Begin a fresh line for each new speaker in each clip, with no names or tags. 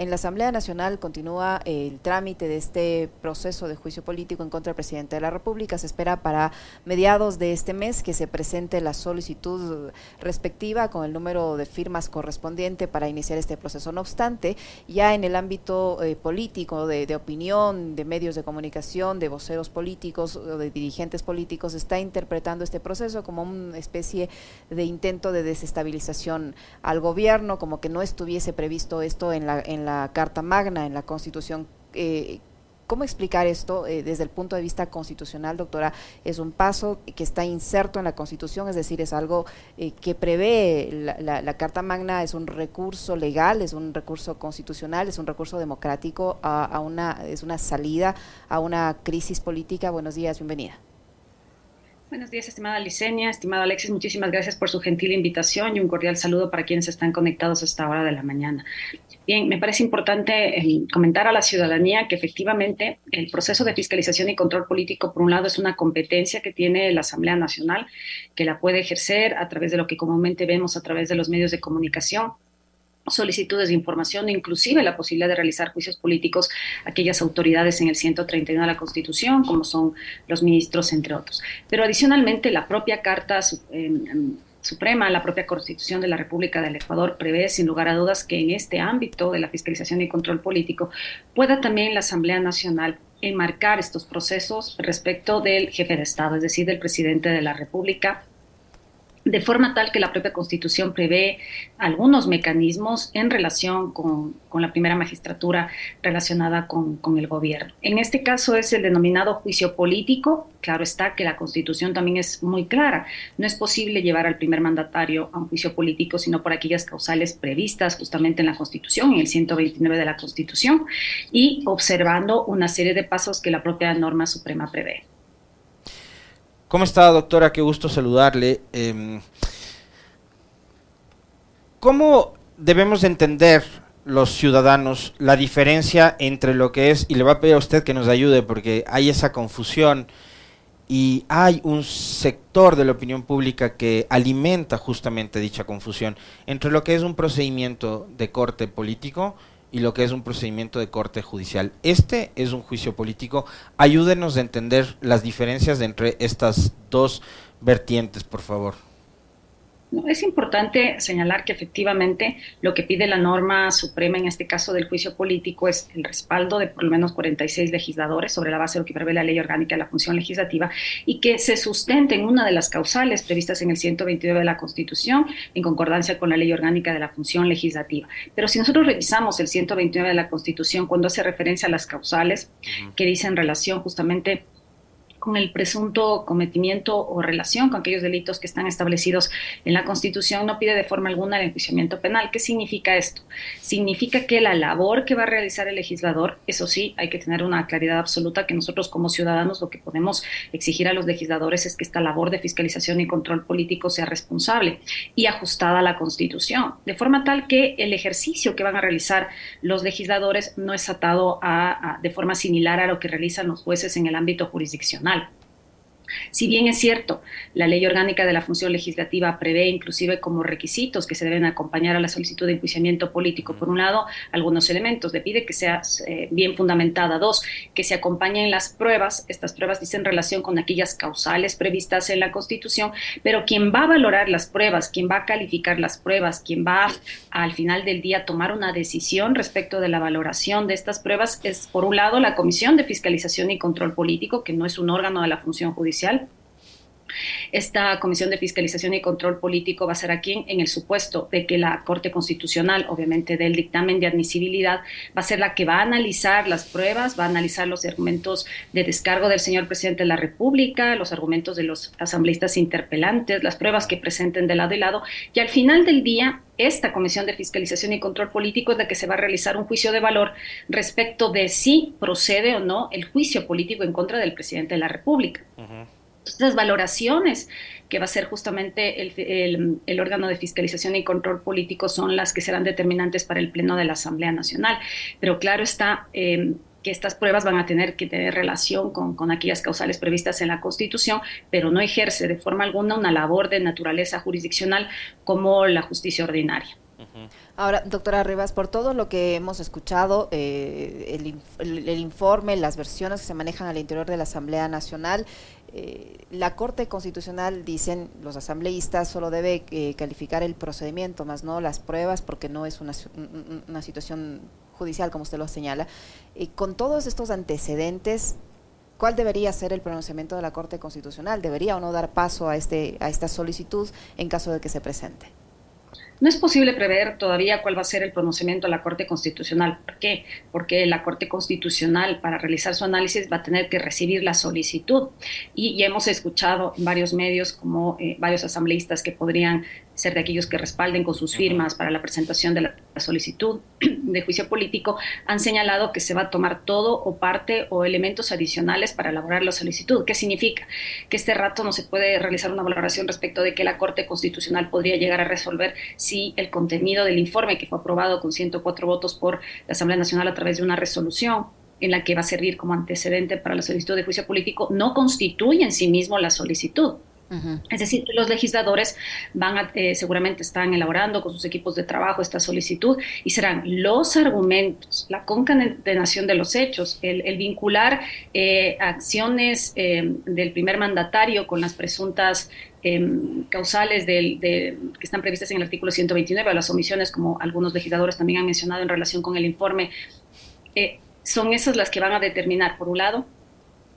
en la Asamblea Nacional continúa el trámite de este proceso de juicio político en contra del presidente de la República. Se espera para mediados de este mes que se presente la solicitud respectiva con el número de firmas correspondiente para iniciar este proceso. No obstante, ya en el ámbito eh, político, de, opinión, de medios de comunicación, de voceros políticos o de dirigentes políticos, está interpretando este proceso como una especie de intento de desestabilización al gobierno, como que no estuviese previsto esto en la Carta Magna, en la Constitución. Eh, ¿Cómo explicar esto eh, desde el punto de vista constitucional, doctora? Es un paso que está inserto en la Constitución, es decir, es algo eh, que prevé la, la, Carta Magna, es un recurso legal, es un recurso constitucional, es un recurso democrático a, a una, es una salida a una crisis política. Buenos días, bienvenida.
Buenos días, estimada Licenia, estimado Alexis, muchísimas gracias por su gentil invitación y un cordial saludo para quienes están conectados a esta hora de la mañana. Bien, me parece importante eh, comentar a la ciudadanía que efectivamente el proceso de fiscalización y control político, por un lado, es una competencia que tiene la Asamblea Nacional, que la puede ejercer a través de lo que comúnmente vemos a través de los medios de comunicación, solicitudes de información, inclusive la posibilidad de realizar juicios políticos a aquellas autoridades en el 131 de la Constitución, como son los ministros, entre otros. Pero adicionalmente, la propia Carta Suprema, la propia Constitución de la República del Ecuador prevé, sin lugar a dudas, que en este ámbito de la fiscalización y control político pueda también la Asamblea Nacional enmarcar estos procesos respecto del jefe de Estado, es decir, del presidente de la República, de forma tal que la propia Constitución prevé algunos mecanismos en relación con, la primera magistratura relacionada con, el gobierno. En este caso es el denominado juicio político. Claro está que la Constitución también es muy clara. No es posible llevar al primer mandatario a un juicio político sino por aquellas causales previstas justamente en la Constitución, en el 129 de la Constitución, y observando una serie de pasos que la propia norma suprema prevé.
¿Cómo está, doctora? Qué gusto saludarle. Em, ¿Cómo debemos entender los ciudadanos la diferencia entre lo que es, y le va a pedir a usted que nos ayude porque hay esa confusión y hay un sector de la opinión pública que alimenta justamente dicha confusión entre lo que es un procedimiento de corte político y lo que es un procedimiento de corte judicial. Este es un juicio político. Ayúdenos a entender las diferencias entre estas dos vertientes, por favor.
Es importante señalar que efectivamente lo que pide la norma suprema en este caso del juicio político es el respaldo de por lo menos 46 legisladores sobre la base de lo que prevé la ley orgánica de la función legislativa y que se sustente en una de las causales previstas en el 129 de la Constitución en concordancia con la ley orgánica de la función legislativa. Pero si nosotros revisamos el 129 de la Constitución cuando hace referencia a las causales que dicen relación justamente con el presunto cometimiento o relación con aquellos delitos que están establecidos en la Constitución, no pide de forma alguna el enjuiciamiento penal. ¿Qué significa esto? Significa que la labor que va a realizar el legislador, eso sí, hay que tener una claridad absoluta que nosotros como ciudadanos lo que podemos exigir a los legisladores es que esta labor de fiscalización y control político sea responsable y ajustada a la Constitución, de forma tal que el ejercicio que van a realizar los legisladores no es atado a, de forma similar a lo que realizan los jueces en el ámbito jurisdiccional personal. Si bien es cierto, la ley orgánica de la función legislativa prevé inclusive como requisitos que se deben acompañar a la solicitud de enjuiciamiento político, por un lado, algunos elementos, le pide que sea eh, bien fundamentada, dos, que se acompañen las pruebas, estas pruebas dicen relación con aquellas causales previstas en la Constitución, pero quien va a valorar las pruebas, quien va a calificar las pruebas, quien va al final del día tomar una decisión respecto de la valoración de estas pruebas es, por un lado, la Comisión de Fiscalización y Control Político, que no es un órgano de la función judicial, Social esta Comisión de Fiscalización y Control Político va a ser aquí en el supuesto de que la Corte Constitucional, obviamente del dictamen de admisibilidad, va a ser la que va a analizar las pruebas, va a analizar los argumentos de descargo del señor presidente de la República, los argumentos de los asambleístas interpelantes, las pruebas que presenten de lado y lado, y al final del día esta Comisión de Fiscalización y Control Político es la que se va a realizar un juicio de valor respecto de si procede o no el juicio político en contra del presidente de la República. Estas valoraciones que va a ser justamente el, órgano de fiscalización y control político son las que serán determinantes para el Pleno de la Asamblea Nacional. Pero claro está em, que estas pruebas van a tener que tener relación con, con, aquellas causales previstas en la Constitución, pero no ejerce de forma alguna una labor de naturaleza jurisdiccional como la justicia ordinaria.
Ahora, doctora Rivas, por todo lo que hemos escuchado, eh, el, informe, las versiones que se manejan al interior de la Asamblea Nacional, eh, la Corte Constitucional, dicen los asambleístas, solo debe eh, calificar el procedimiento, más no las pruebas, porque no es una, una situación judicial, como usted lo señala. con todos estos antecedentes, ¿cuál debería ser el pronunciamiento de la Corte Constitucional? ¿Debería o no dar paso a, este, a esta solicitud en caso de que se presente?
No es posible prever todavía cuál va a ser el pronunciamiento de la Corte Constitucional. ¿Por qué? Porque la Corte Constitucional, para realizar su análisis, va a tener que recibir la solicitud. Y hemos escuchado en varios medios, como eh, varios asambleístas que podrían ser de aquellos que respalden con sus firmas para la presentación de la solicitud de juicio político, han señalado que se va a tomar todo o parte o elementos adicionales para elaborar la solicitud. ¿Qué significa? Que este rato no se puede realizar una valoración respecto de que la Corte Constitucional podría llegar a resolver si el contenido del informe que fue aprobado con 104 votos por la Asamblea Nacional a través de una resolución en la que va a servir como antecedente para la solicitud de juicio político, no constituye en sí mismo la solicitud. Es decir, los legisladores van a, eh, seguramente están elaborando con sus equipos de trabajo esta solicitud y serán los argumentos, la concatenación de los hechos, el, vincular eh, acciones eh, del primer mandatario con las presuntas em, causales que están previstas en el artículo 129, a las omisiones, como algunos legisladores también han mencionado en relación con el informe, son esas las que van a determinar, por un lado,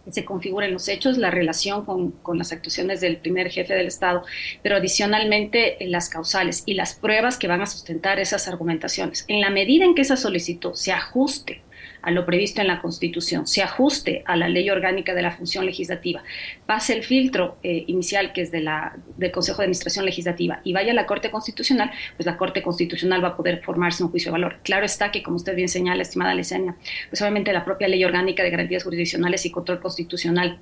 se configuren los hechos, la relación con, con, las actuaciones del primer jefe del Estado, pero adicionalmente eh, las causales y las pruebas que van a sustentar esas argumentaciones. En la medida en que esa solicitud se ajuste a lo previsto en la Constitución, se ajuste a la ley orgánica de la función legislativa, pase el filtro eh, inicial que es de la, del Consejo de Administración Legislativa y vaya a la Corte Constitucional, pues la Corte Constitucional va a poder formarse un juicio de valor. Claro está que, como usted bien señala, estimada Lesenia, pues obviamente la propia ley orgánica de garantías jurisdiccionales y control constitucional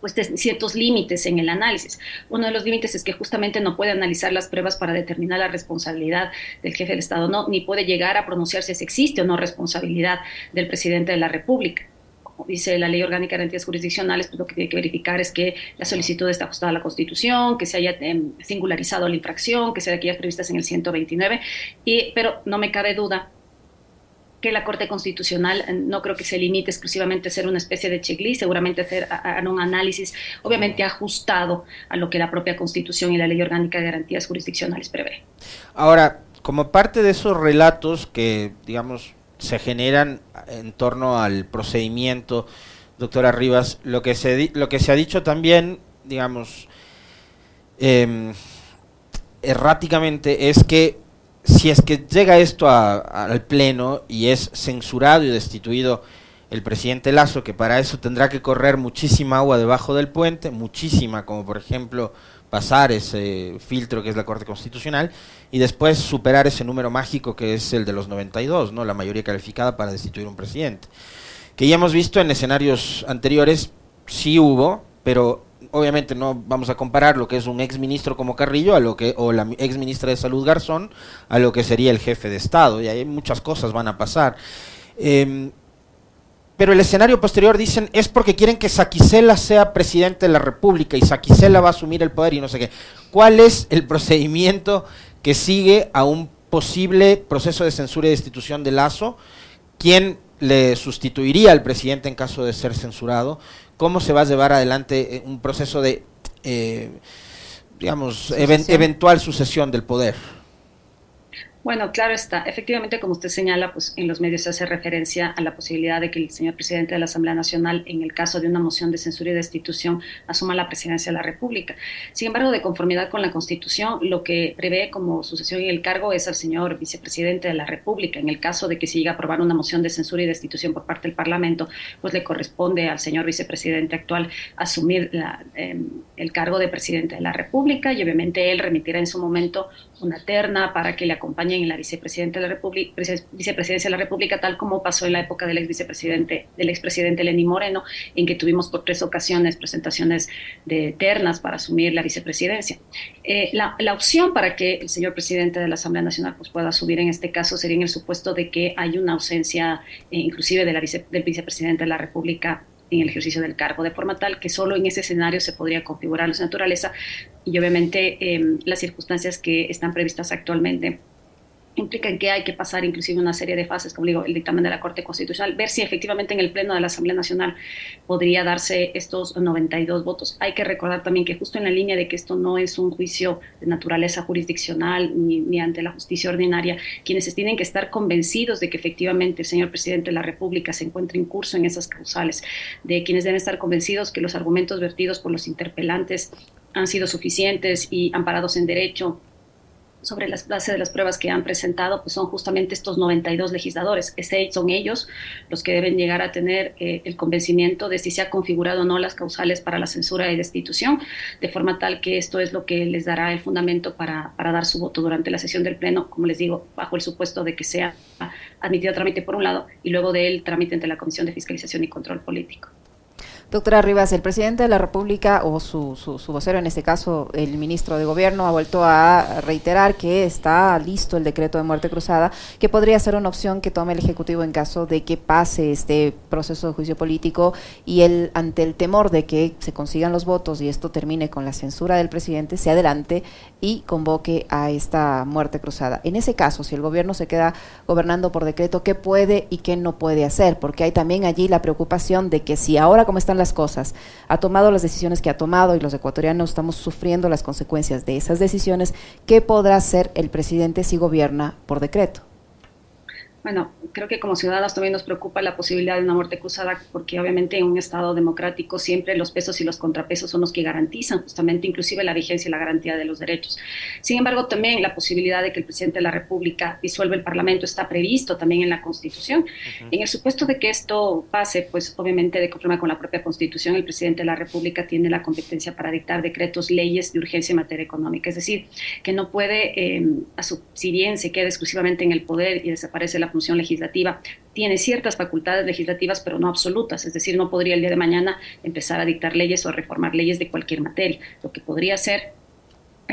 pues ciertos límites en el análisis. Uno de los límites es que justamente no puede analizar las pruebas para determinar la responsabilidad del jefe del Estado, no, ni puede llegar a pronunciarse si existe o no responsabilidad del presidente de la República. Como dice la Ley Orgánica de Garantías Jurisdiccionales, pues lo que tiene que verificar es que la solicitud está ajustada a la Constitución, que se haya em, singularizado la infracción, que sea de aquellas previstas en el 129, y, pero no me cabe duda que la Corte Constitucional eh, no creo que se limite exclusivamente a ser una especie de checklist, seguramente hacer un análisis obviamente ajustado a lo que la propia Constitución y la Ley Orgánica de Garantías Jurisdiccionales prevé.
Ahora, como parte de esos relatos que, digamos, se generan en torno al procedimiento, doctora Rivas, lo que se, lo que se ha dicho también, digamos, em, erráticamente es que si es que llega esto al Pleno y es censurado y destituido el presidente Lazo, que para eso tendrá que correr muchísima agua debajo del puente, muchísima, como por ejemplo pasar ese filtro que es la Corte Constitucional y después superar ese número mágico que es el de los 92, ¿no? la mayoría calificada para destituir un presidente. Que ya hemos visto en escenarios anteriores, sí hubo, pero obviamente no vamos a comparar lo que es un ex ministro como Carrillo a lo que o la ex ministra de Salud Garzón a lo que sería el jefe de Estado y ahí muchas cosas van a pasar. Em, pero el escenario posterior dicen es porque quieren que Saquicela sea presidente de la República y Saquicela va a asumir el poder y no sé qué. ¿Cuál es el procedimiento que sigue a un posible proceso de censura y destitución de Lazo? ¿Quién le sustituiría al presidente en caso de ser censurado? cómo se va a llevar adelante eh, un proceso de, eh, digamos, eventual sucesión del poder.
Bueno, claro está. Efectivamente, como usted señala, pues en los medios se hace referencia a la posibilidad de que el señor presidente de la Asamblea Nacional, en el caso de una moción de censura y destitución, asuma la presidencia de la República. Sin embargo, de conformidad con la Constitución, lo que prevé como sucesión en el cargo es al señor vicepresidente de la República. En el caso de que se llegue a aprobar una moción de censura y destitución por parte del Parlamento, pues le corresponde al señor vicepresidente actual asumir em, el cargo de presidente de la República y obviamente él remitirá en su momento una terna para que le acompañe en la vicepresidenta de la República, vicepresidencia de la República, tal como pasó en la época del ex vicepresidente, del expresidente Lenín Moreno, en que tuvimos por tres ocasiones presentaciones de ternas para asumir la vicepresidencia. Eh, la, opción para que el señor presidente de la Asamblea Nacional pues, pueda asumir en este caso sería en el supuesto de que hay una ausencia eh, inclusive de la del vicepresidente de la República en el ejercicio del cargo, de forma tal que solo en ese escenario se podría configurar su naturaleza y obviamente em, las circunstancias que están previstas actualmente implican que hay que pasar inclusive una serie de fases, como digo, el dictamen de la Corte Constitucional, ver si efectivamente en el Pleno de la Asamblea Nacional podría darse estos 92 votos. Hay que recordar también que justo en la línea de que esto no es un juicio de naturaleza jurisdiccional ni, ante la justicia ordinaria, quienes tienen que estar convencidos de que efectivamente el señor presidente de la República se encuentra en curso en esas causales, de quienes deben estar convencidos que los argumentos vertidos por los interpelantes han sido suficientes y amparados en derecho sobre las bases de las pruebas que han presentado, pues son justamente estos 92 legisladores. son ellos los que deben llegar a tener eh, el convencimiento de si se ha configurado o no las causales para la censura y destitución, de forma tal que esto es lo que les dará el fundamento para, para dar su voto durante la sesión del Pleno, como les digo, bajo el supuesto de que sea admitido a trámite por un lado y luego del trámite ante la Comisión de Fiscalización y Control Político.
Doctora Rivas, el presidente de la República, o su, su, su, vocero en este caso, el ministro de Gobierno, ha vuelto a reiterar que está listo el decreto de muerte cruzada, que podría ser una opción que tome el Ejecutivo en caso de que pase este proceso de juicio político y él, ante el temor de que se consigan los votos y esto termine con la censura del presidente, se adelante y convoque a esta muerte cruzada. En ese caso, si el Gobierno se queda gobernando por decreto, ¿qué puede y qué no puede hacer? Porque hay también allí la preocupación de que si ahora como están las cosas, ha tomado las decisiones que ha tomado y los ecuatorianos estamos sufriendo las consecuencias de esas decisiones, ¿qué podrá hacer el presidente si gobierna por decreto?
Bueno, creo que como ciudadanos también nos preocupa la posibilidad de una muerte cruzada porque obviamente en un Estado democrático siempre los pesos y los contrapesos son los que garantizan justamente inclusive la vigencia y la garantía de los derechos. Sin embargo, también la posibilidad de que el presidente de la República disuelva el Parlamento está previsto también en la Constitución. En el supuesto de que esto pase, pues obviamente de conforme con la propia Constitución, el presidente de la República tiene la competencia para dictar decretos, leyes de urgencia en materia económica. Es decir, que no puede, eh, a su, si bien se queda exclusivamente en el poder y desaparece la función legislativa tiene ciertas facultades legislativas, pero no absolutas. Es decir, no podría el día de mañana empezar a dictar leyes o reformar leyes de cualquier materia. Lo que podría hacer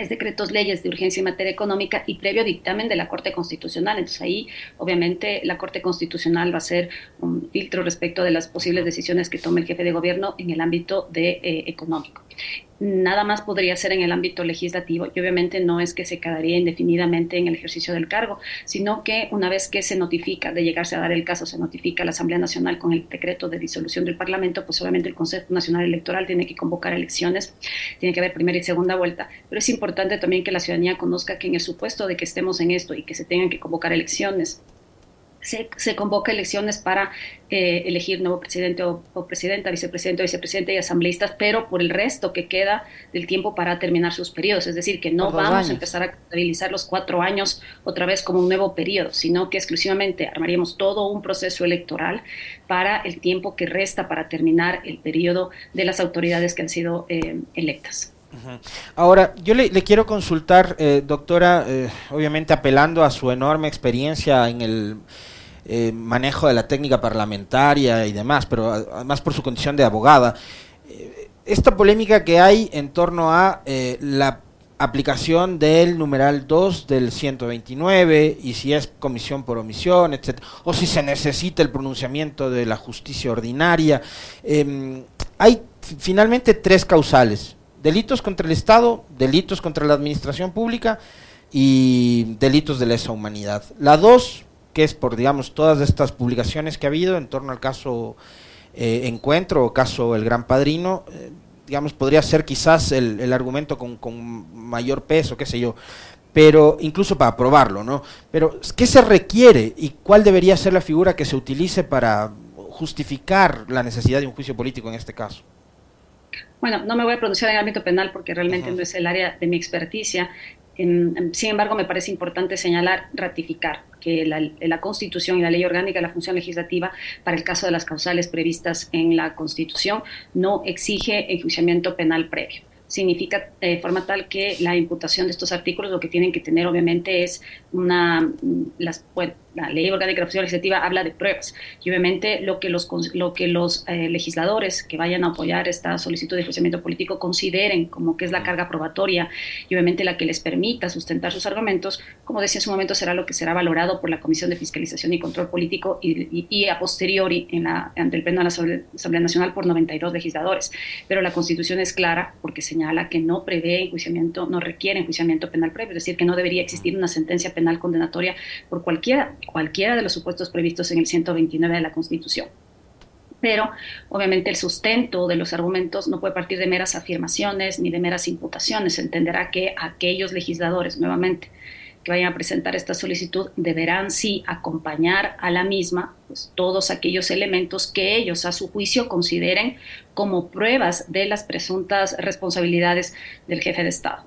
es decretos leyes de urgencia en materia económica y previo dictamen de la Corte Constitucional. Entonces ahí, obviamente, la Corte Constitucional va a ser un filtro respecto de las posibles decisiones que tome el jefe de gobierno en el ámbito de, eh, económico nada más podría ser en el ámbito legislativo y obviamente no es que se quedaría indefinidamente en el ejercicio del cargo, sino que una vez que se notifica, de llegarse a dar el caso, se notifica a la Asamblea Nacional con el decreto de disolución del Parlamento, pues obviamente el Consejo Nacional Electoral tiene que convocar elecciones, tiene que haber primera y segunda vuelta, pero es importante también que la ciudadanía conozca que en el supuesto de que estemos en esto y que se tengan que convocar elecciones, se, convoca elecciones para eh, elegir nuevo presidente o, presidenta, vicepresidente o vicepresidente y asambleístas, pero por el resto que queda del tiempo para terminar sus periodos. Es decir, que no vamos a empezar a contabilizar los cuatro años otra vez como un nuevo periodo, sino que exclusivamente armaríamos todo un proceso electoral para el tiempo que resta para terminar el periodo de las autoridades que han sido eh, electas.
Ahora, yo le, quiero consultar, eh, doctora, obviamente apelando a su enorme experiencia en el eh, manejo de la técnica parlamentaria y demás, pero además por su condición de abogada. Eh, esta polémica que hay en torno a eh, la aplicación del numeral 2 del 129 y si es comisión por omisión, etc. O si se necesita el pronunciamiento de la justicia ordinaria. Em, hay finalmente tres causales. Delitos contra el Estado, delitos contra la administración pública y delitos de lesa humanidad. La 2 que es por, digamos, todas estas publicaciones que ha habido en torno al caso eh, Encuentro o caso El Gran Padrino, eh, digamos, podría ser quizás el, argumento con, mayor peso, qué sé yo, pero incluso para probarlo, ¿no? Pero, ¿qué se requiere y cuál debería ser la figura que se utilice para justificar la necesidad de un juicio político en este caso?
Bueno, no me voy a pronunciar en el ámbito penal porque realmente no es el área de mi experticia. Sin embargo, me parece importante señalar, ratificar que la, Constitución y la ley orgánica de la función legislativa para el caso de las causales previstas en la Constitución no exige enjuiciamiento penal previo. Significa de eh, forma tal que la imputación de estos artículos lo que tienen que tener obviamente es una las, la ley orgánica de la legislativa habla de pruebas y obviamente lo que los, lo que los eh, legisladores que vayan a apoyar esta solicitud de enjuiciamiento político consideren como que es la carga probatoria y obviamente la que les permita sustentar sus argumentos, como decía en su momento, será lo que será valorado por la Comisión de Fiscalización y Control Político y, a posteriori en la, ante el Pleno de la Asamblea Nacional por 92 legisladores. Pero la Constitución es clara porque señala que no prevé enjuiciamiento, no requiere enjuiciamiento penal previo, es decir, que no debería existir una sentencia penal condenatoria por cualquiera, cualquiera de los supuestos previstos en el 129 de la Constitución pero obviamente el sustento de los argumentos no puede partir de meras afirmaciones ni de meras imputaciones. Se entenderá que aquellos legisladores, nuevamente, que vayan a presentar esta solicitud deberán sí acompañar a la misma pues, todos aquellos elementos que ellos a su juicio consideren como pruebas de las presuntas responsabilidades del jefe de Estado.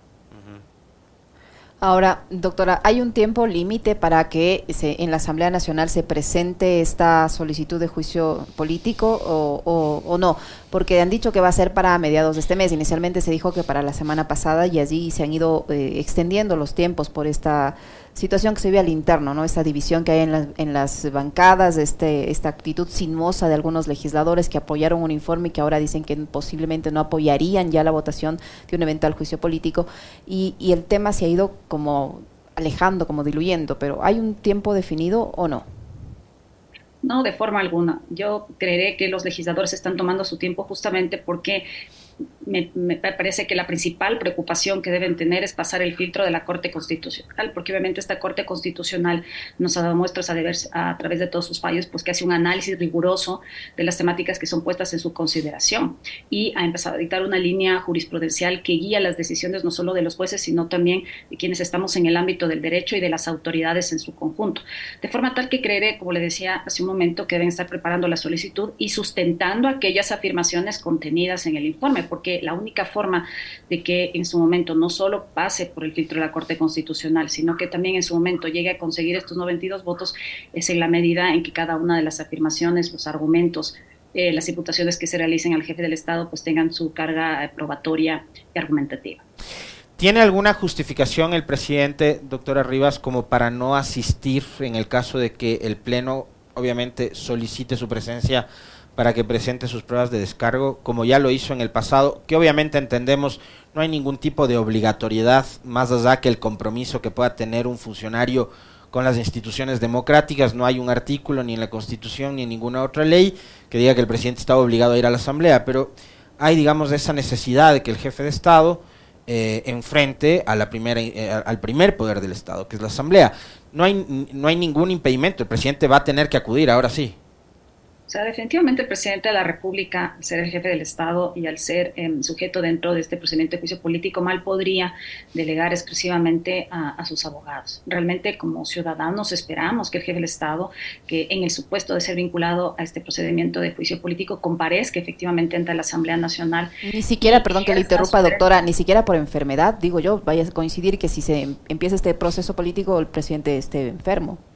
Ahora, doctora, ¿hay un tiempo límite para que se, en la Asamblea Nacional se presente esta solicitud de juicio político o, no? Porque han dicho que va a ser para mediados de este mes. Inicialmente se dijo que para la semana pasada y allí se han ido eh, extendiendo los tiempos por esta situación que se vive al interno, ¿no? Esta división que hay en, en las bancadas, este, esta actitud sinuosa de algunos legisladores que apoyaron un informe y que ahora dicen que posiblemente no apoyarían ya la votación de un eventual juicio político. Y, y el tema se ha ido como alejando, como diluyendo, pero ¿hay un tiempo definido o no?
No, de forma alguna. Yo creeré que los legisladores están tomando su tiempo justamente porque me, parece que la principal preocupación que deben tener es pasar el filtro de la Corte Constitucional, porque obviamente esta Corte Constitucional nos ha dado muestras a, través de todos sus fallos, pues que hace un análisis riguroso de las temáticas que son puestas en su consideración y ha empezado a dictar una línea jurisprudencial que guía las decisiones no solo de los jueces, sino también de quienes estamos en el ámbito del derecho y de las autoridades en su conjunto. De forma tal que creeré, como le decía hace un momento, que deben estar preparando la solicitud y sustentando aquellas afirmaciones contenidas en el informe porque la única forma de que en su momento no solo pase por el filtro de la Corte Constitucional, sino que también en su momento llegue a conseguir estos 92 votos es en la medida en que cada una de las afirmaciones, los argumentos, eh, las imputaciones que se realicen al jefe del Estado pues tengan su carga probatoria y argumentativa.
¿Tiene alguna justificación el presidente, doctora Rivas, como para no asistir en el caso de que el Pleno obviamente solicite su presencia para que presente sus pruebas de descargo, como ya lo hizo en el pasado, que obviamente entendemos no hay ningún tipo de obligatoriedad más allá que el compromiso que pueda tener un funcionario con las instituciones democráticas, no hay un artículo ni en la Constitución ni en ninguna otra ley que diga que el presidente estaba obligado a ir a la Asamblea, pero hay, digamos, esa necesidad de que el jefe de Estado eh, enfrente a la primera, eh, al primer poder del Estado, que es la Asamblea. No hay, no hay ningún impedimento, el presidente va a tener que acudir, ahora sí.
O sea, definitivamente el presidente de la República, al ser el jefe del Estado y al ser em, sujeto dentro de este procedimiento de juicio político, mal podría delegar exclusivamente a, sus abogados. Realmente, como ciudadanos, esperamos que el jefe del Estado, que en el supuesto de ser vinculado a este procedimiento de juicio político, comparezca efectivamente ante la Asamblea Nacional.
Ni siquiera, perdón que le interrumpa, doctora, ni siquiera por enfermedad, digo yo, vaya a coincidir que si se empieza este proceso político, el presidente esté enfermo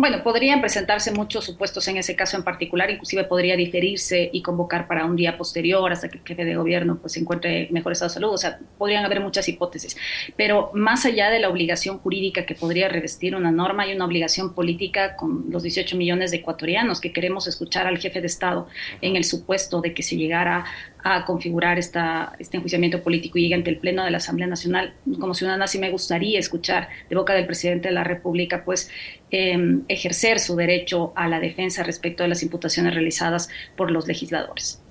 bueno, podrían presentarse muchos supuestos en ese caso en particular, inclusive podría diferirse y convocar para un día posterior hasta que el jefe de gobierno pues, se encuentre en mejor estado de salud, o sea, podrían haber muchas hipótesis, pero más allá de la obligación jurídica que podría revestir una norma, hay una obligación política con los 18 millones de ecuatorianos que queremos escuchar al jefe de Estado en el supuesto de que se llegara a configurar esta, este enjuiciamiento político y llegue ante el Pleno de la Asamblea Nacional. Como ciudadana sí me gustaría escuchar de boca del presidente de la República, pues, em, ejercer su derecho a la defensa respecto de las imputaciones realizadas por los legisladores.